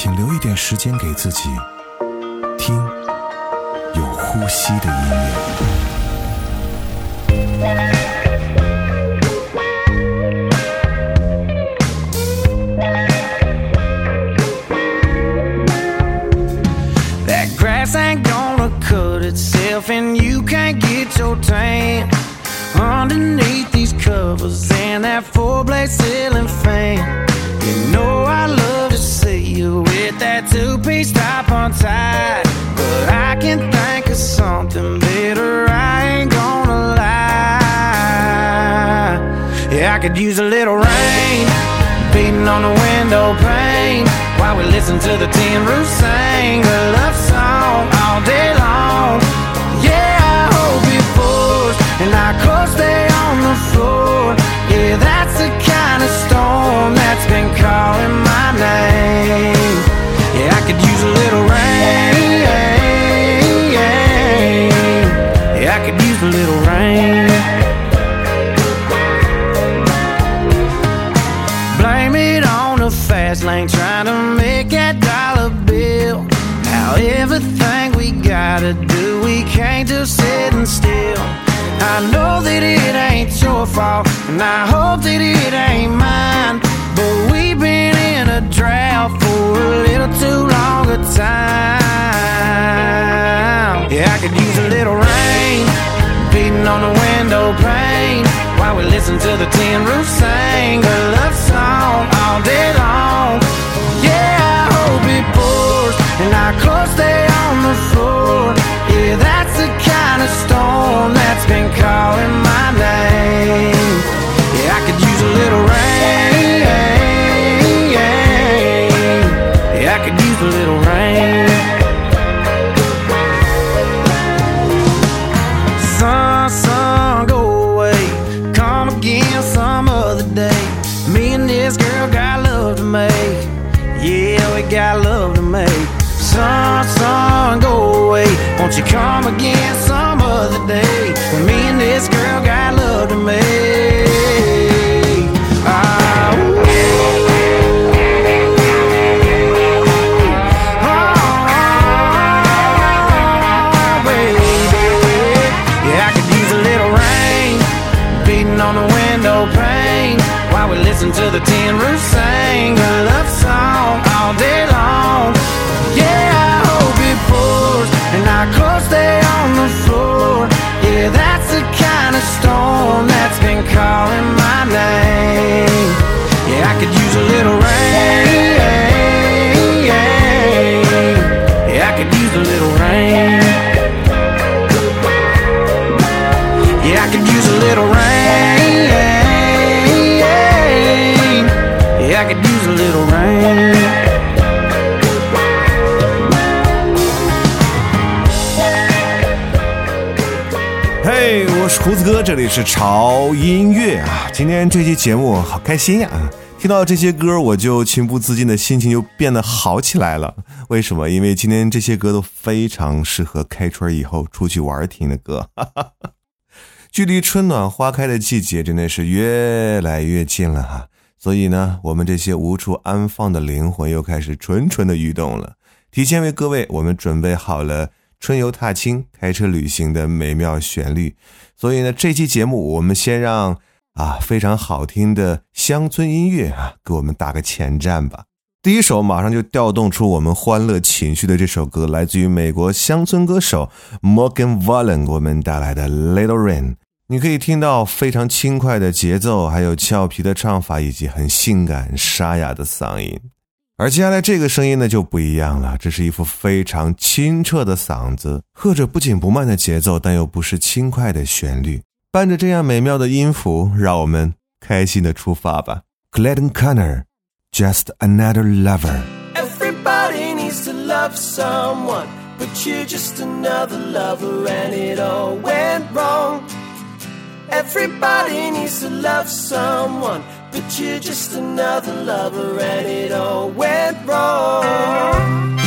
请留一点时间给自己听，有呼吸的音乐。You know I love to see you with that two piece top untied, but I can think of something better. I ain't gonna lie. Yeah, I could use a little rain beating on the window pane while we listen to the tin roof sing a love song all day long. Yeah, I hope it pours and our clothes stay on the floor. Yeah, that's the kind of storm that's been calling my name. Yeah, I could use a little rain. Yeah, I could use a little rain. Blame it on the fast lane, trying to make that dollar bill. How everything we gotta do, we can't just sitting still. I know that it ain't your fault, and I hope that it on the window pane while we listen to the tin roof sing a love song all day long. Yeah, I hope it pours and our clothes stay on the floor. Yeah, that's the kind of storm that's been calling my name. Yeah, I could use a little 是潮音乐啊。今天这期节目好开心呀、听到这些歌，我就情不自禁的心情就变得好起来了。为什么？因为今天这些歌都非常适合开春以后出去玩听的歌。距离春暖花开的季节真的是越来越近了哈，所以呢，我们这些无处安放的灵魂又开始蠢蠢的欲动了。提前为各位我们准备好了春游踏青、开车旅行的美妙旋律，所以呢，这期节目我们先让啊非常好听的乡村音乐啊给我们打个前站吧。第一首马上就调动出我们欢乐情绪的这首歌，来自于美国乡村歌手 Morgan Wallen 给我们带来的《Little Rain》。你可以听到非常轻快的节奏，还有俏皮的唱法，以及很性感沙哑的嗓音。而接下来这个声音呢就不一样了，这是一副非常清澈的嗓子，和着不紧不慢的节奏，但又不失轻快的旋律，伴着这样美妙的音符，让我们开心的出发吧。Clayton Connor，Just Another Lover。Everybody needs needs to love someone, but you're just another lover and it all went wrong. Everybody needs to love someone, but you're just another lover and it all went wrong.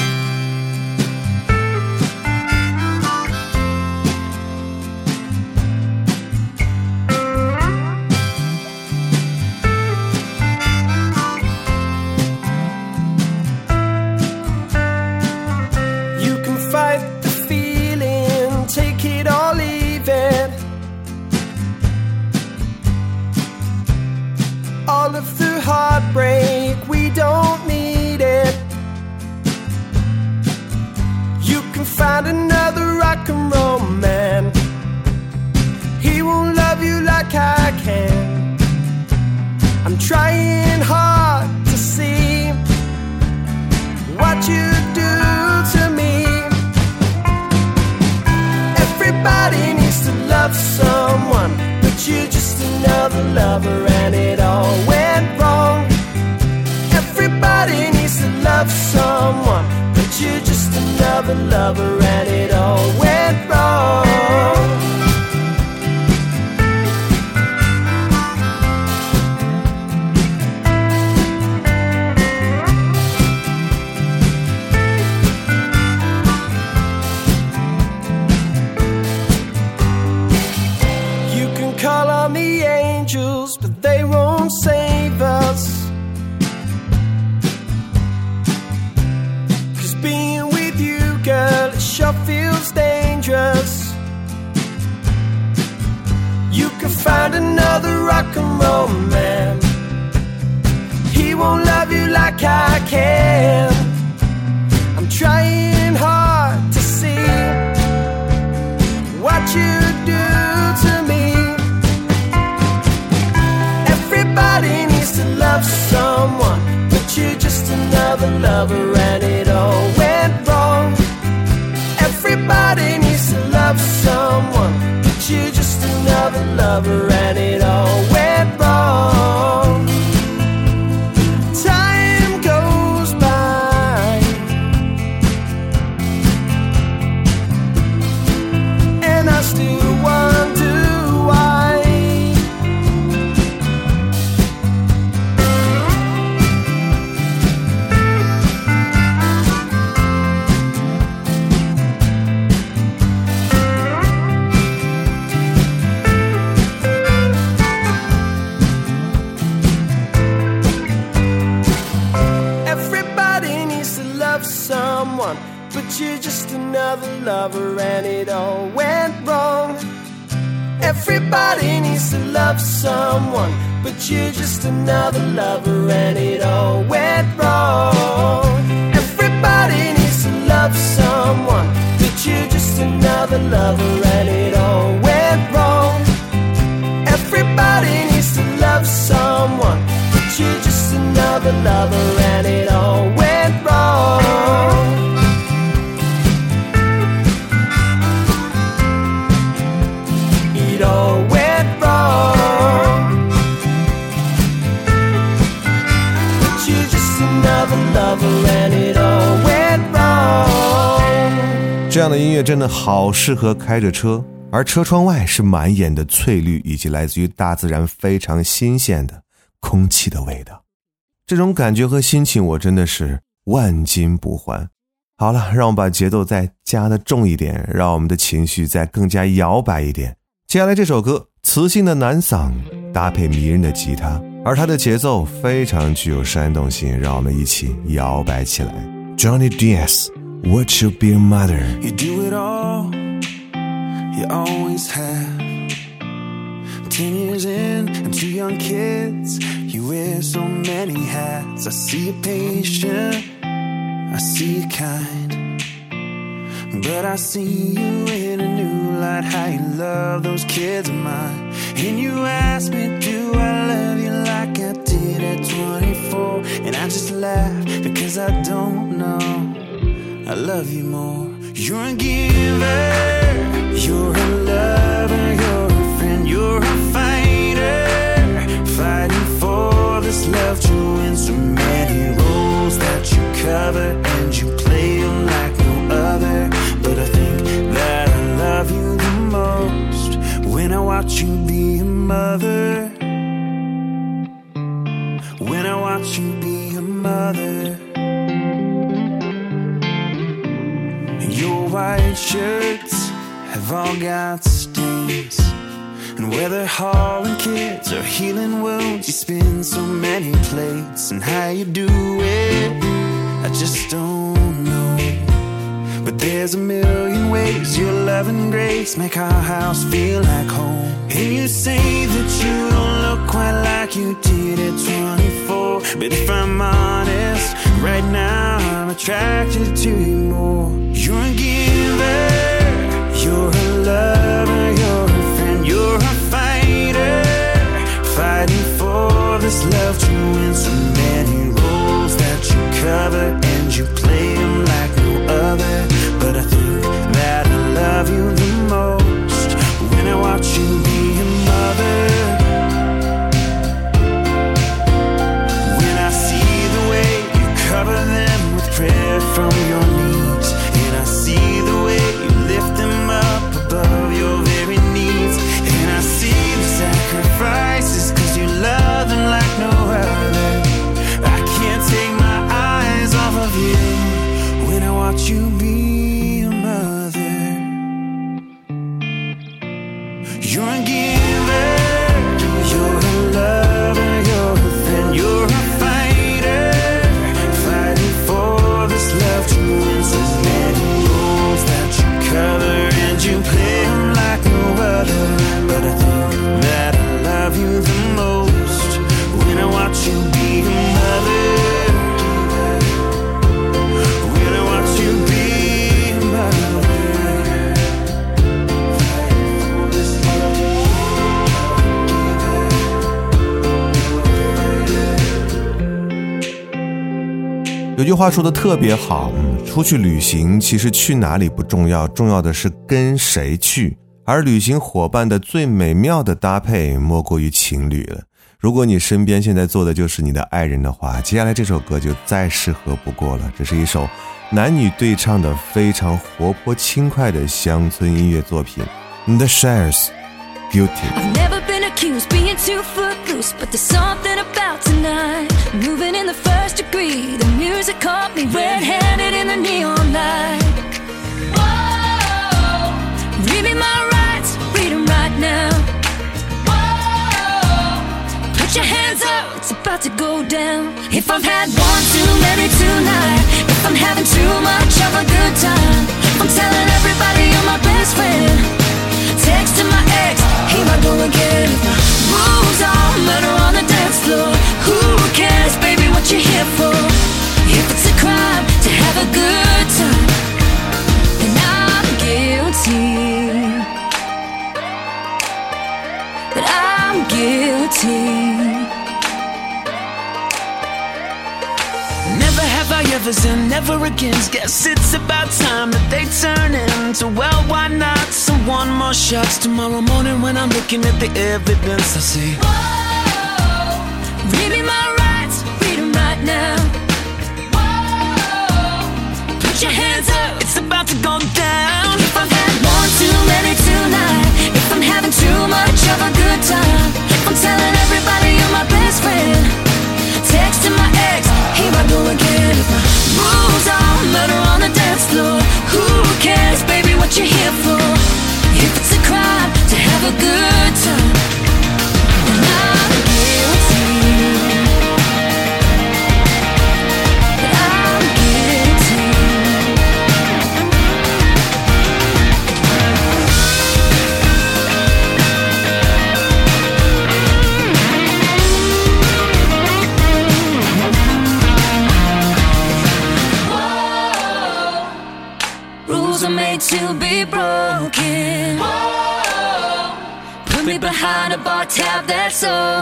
All of the heartbreak, we don't need it. You can find another rock and roll man. He won't love you like I can. I'm trying hard to see what you do to me. Everybody needs to love someone, another lover and it all went wrong. Everybody needs to love someone, but you're just another lover and it all went wrong. Find another rock and roll man. He won't love you like I can. I'm trying hard to see what you do to me. Everybody needs to love someone, but you're just another lover and it all you're just another lover and it all lover and it all went wrong. Everybody needs to love someone, but you're just another lover and it all went wrong. Everybody needs to love someone, but you're just another lover and it all went wrong. Everybody needs to love someone, but you're just another lover and it all 的音乐真的好适合开着车，而车窗外是满眼的翠绿，以及来自于大自然非常新鲜的空气的味道。这种感觉和心情，我真的是万金不换。好了，让我们把节奏再加的重一点，让我们的情绪再更加摇摆一点。接下来这首歌，磁性的男嗓搭配迷人的吉他，而它的节奏非常具有煽动性，让我们一起摇摆起来。Johnny D S Diaz，What Should Be a Mother？You do it all, you always have. Ten years in and two young kids, you wear so many hats. I see you patient, I see you kind. But I see you in a new light, how you love those kids of mine. And you ask me, do I love you like I did at 24? And I just laugh because I don't know. I love you more. You're a giver, you're a lover, you're a friend, you're a fighter, kids or healing wounds, you spin so many plates. And how you do it, I just don't know. But there's a million ways your love and grace make our house feel like home. And you say that you don't look quite like you did at 24. But if I'm honest, right now I'm attracted to you more. You're a giver, you're a lover, 话说的特别好，嗯，出去旅行其实去哪里不重要，重要的是跟谁去。而旅行伙伴的最美妙的搭配，莫过于情侣了。如果你身边现在坐的就是你的爱人的话，接下来这首歌就再适合不过了。这是一首男女对唱的非常活泼轻快的乡村音乐作品，The Shares Beauty。I've never been accused being too footloose, but there's something about tonight. Moving in the first degree, the music caught me red-handed in the neon light. Whoa, read me my rights, read 'em right now. Whoa, put your hands up, it's about to go down. If I've had one too many tonight, if I'm having too much of a good time, I'm telling everybody you're my best friend. Ex, here I go again. Moves on, murder on the dance floor. Who cares, baby, what you here for? If it's a crime to have a good time, then I'm guilty. But I'm guilty. Never have I ever and never again. Guess it's about time that they turn into well, why not? Some one more shots tomorrow morning when I'm looking at the evidence I see. Whoa, read me my rights, read 'em right now. Whoa, put your hands up. It's about to go down. If I've had one too many tonight, if I'm having too much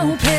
open.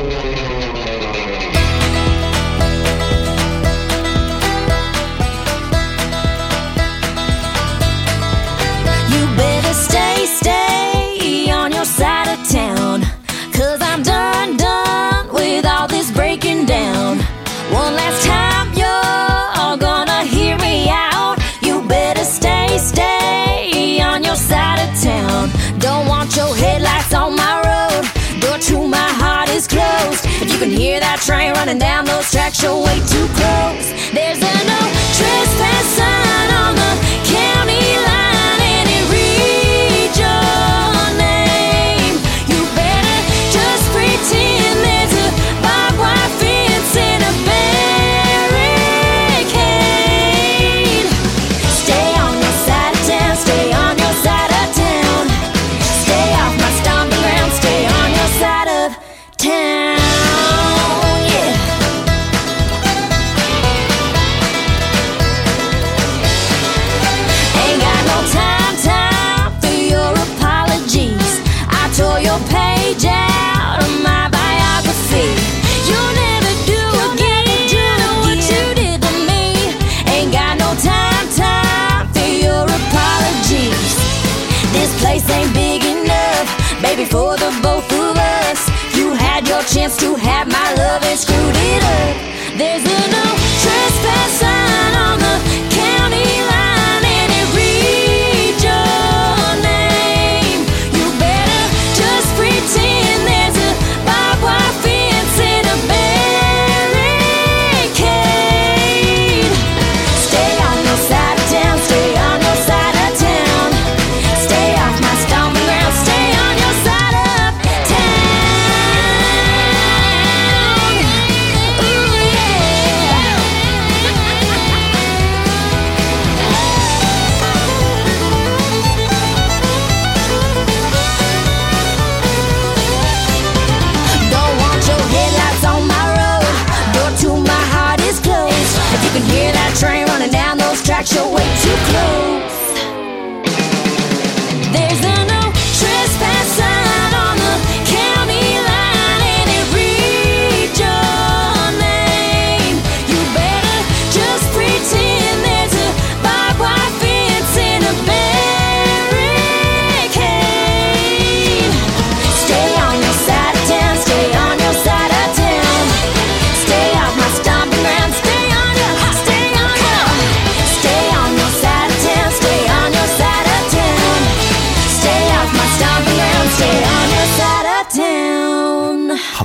Can hear that train running down those tracks, you're way too close. There's a no trespass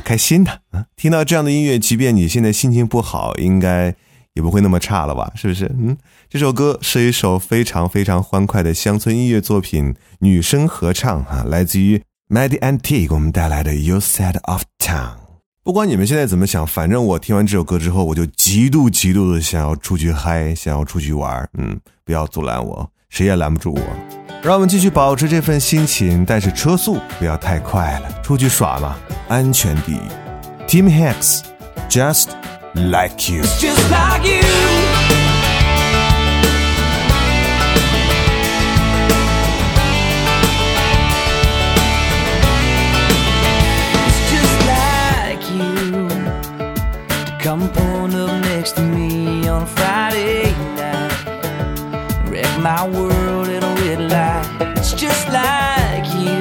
开心的啊！听到这样的音乐，即便你现在心情不好，应该也不会那么差了吧？是不是？嗯，这首歌是一首非常非常欢快的乡村音乐作品，女声合唱啊，来自于 Maddie Antique 给我们带来的《Your Side of Town》。不管你们现在怎么想，反正我听完这首歌之后，我就极度极度的想要出去嗨，想要出去玩。嗯，不要阻拦我，谁也拦不住我。让我们继续保持这份心情，但是车速不要太快了。出去耍嘛，安全第一。Tim Hicks, just like you. It's just like you. Come on and next to me on Friday night. just my world just like you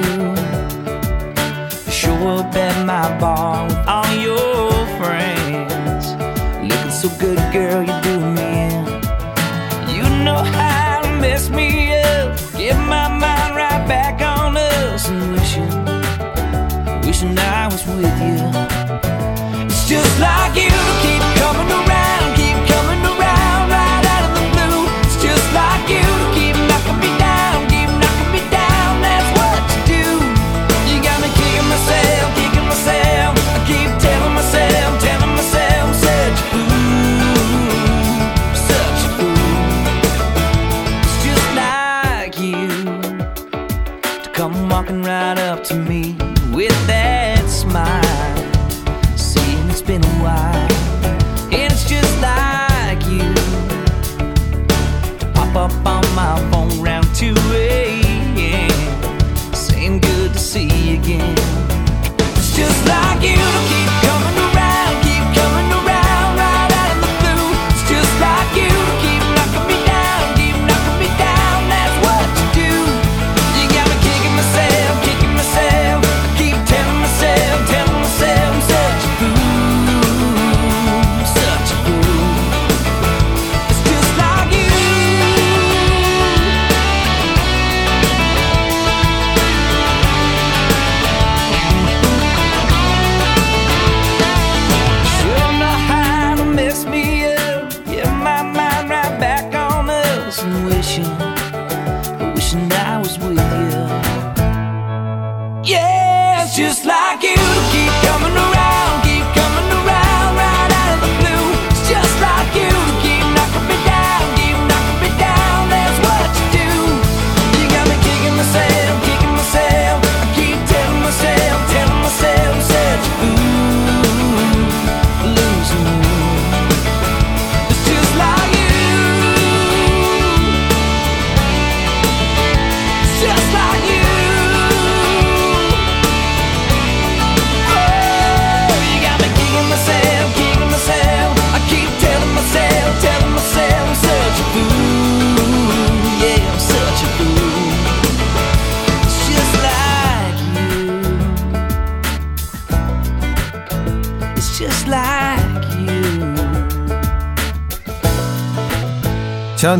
to show up at my bar with all your friends. Looking so good, girl, you do me. You know how to mess me up. Get my mind right back on us and wishing, wishing I was with you. It's just like you keep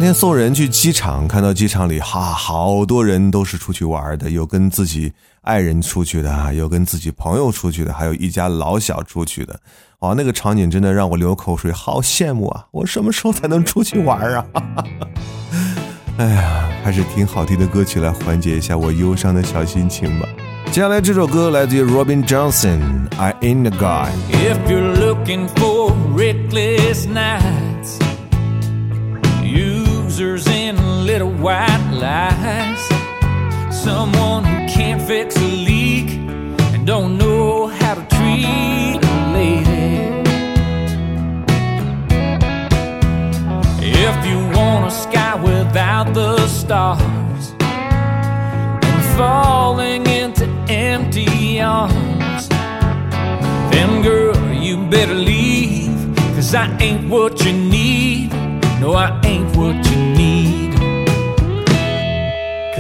天送人去机场，看到机场里哈好多人都是出去玩的，有跟自己爱人出去的，有跟自己朋友出去的，还有一家老小出去的。哇，那个场景真的让我流口水，好羡慕啊！我什么时候才能出去玩啊？哎呀，还是挺好听的歌曲来缓解一下我忧伤的小心情吧。接下来这首歌来自于 Robin Johnson，《I Ain't a Guy》。If you're looking for reckless night white lies, someone who can't fix a leak and don't know how to treat a lady. If you want a sky without the stars and falling into empty arms, then girl, you better leave. Cause I ain't what you need. No, I ain't what you need.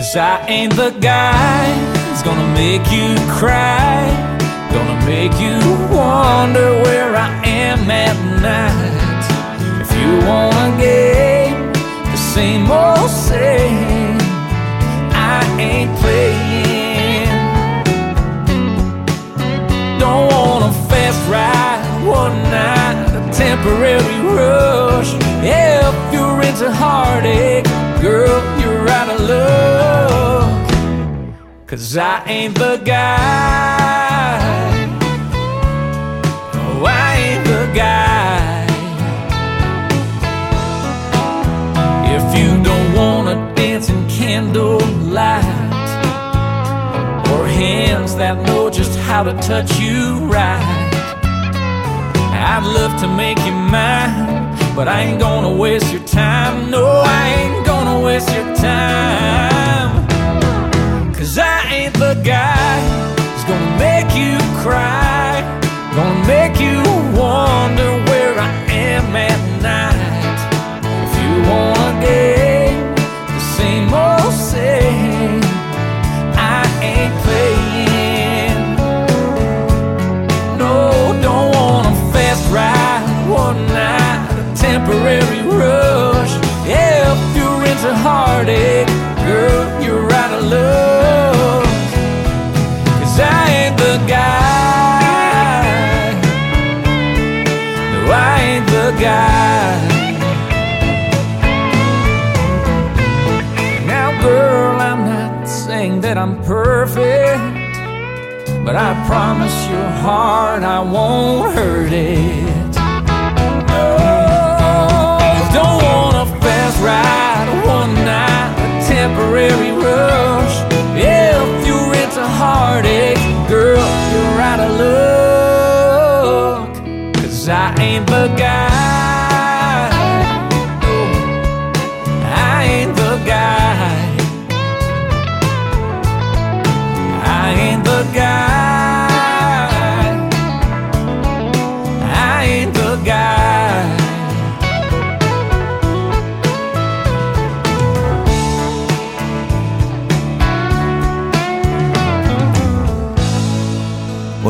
Cause I ain't the guy who's gonna make you cry. Gonna make you wonder where I am at night. If you wanna game the same old same, I ain't playing. Don't want a fast ride, one night, a temporary rush. If you're into heartache, girl, of luck. Cause I ain't the guy. No, I ain't the guy. If you don't wanna dance in candlelight or hands that know just how to touch you right. I'd love to make you mine, but I ain't gonna waste your time. No, I ain't waste your time. Cause I ain't the guy who's gonna make you cry, gonna make you wonder Cause I ain't the guy.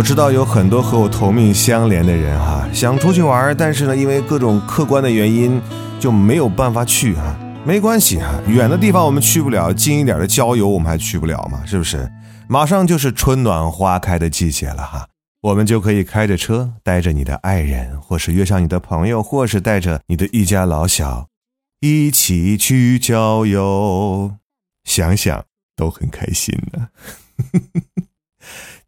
知道有很多和我同命相连的人哈，想出去玩，但是呢，因为各种客观的原因就没有办法去哈。没关系哈，远的地方我们去不了，近一点的郊游我们还去不了嘛，是不是？马上就是春暖花开的季节了哈，我们就可以开着车，带着你的爱人，或是约上你的朋友，或是带着你的一家老小，一起去郊游，想想都很开心呢。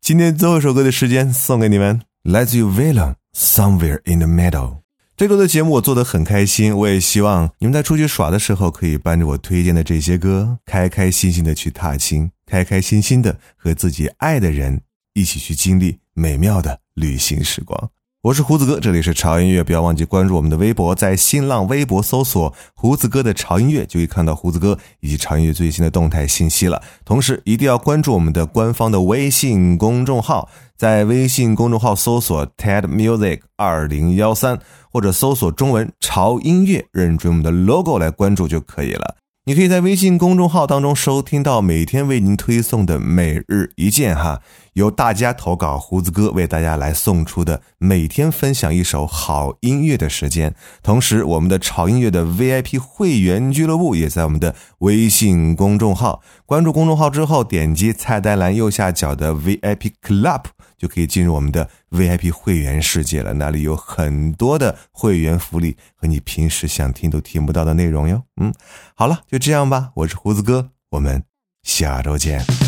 今天最后一首歌的时间送给你们，来自 U Villain Somewhere in the Middle。这周的节目我做的很开心，我也希望你们在出去耍的时候，可以伴着我推荐的这些歌，开开心心的去踏青，开开心心的和自己爱的人一起去经历美妙的旅行时光。我是胡子哥，这里是潮音乐，不要忘记关注我们的微博，在新浪微博搜索“胡子哥的潮音乐”，就可以看到胡子哥以及潮音乐最新的动态信息了。同时，一定要关注我们的官方的微信公众号，在微信公众号搜索 “TED Music 二零幺三”或者搜索中文“潮音乐”，认准我们的 logo 来关注就可以了。你可以在微信公众号当中收听到每天为您推送的每日一件哈，由大家投稿胡子哥为大家来送出的每天分享一首好音乐的时间。同时，我们的潮音乐的 VIP 会员俱乐部也在我们的微信公众号。关注公众号之后，点击菜单栏右下角的 VIP Club。就可以进入我们的 VIP 会员世界了，那里有很多的会员福利和你平时想听都听不到的内容哟。嗯，好了，就这样吧，我是胡子哥，我们下周见。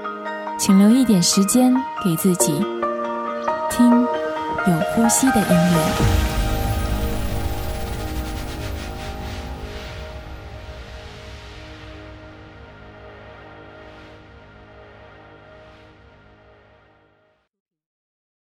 请留一点时间给自己听有呼吸的音乐。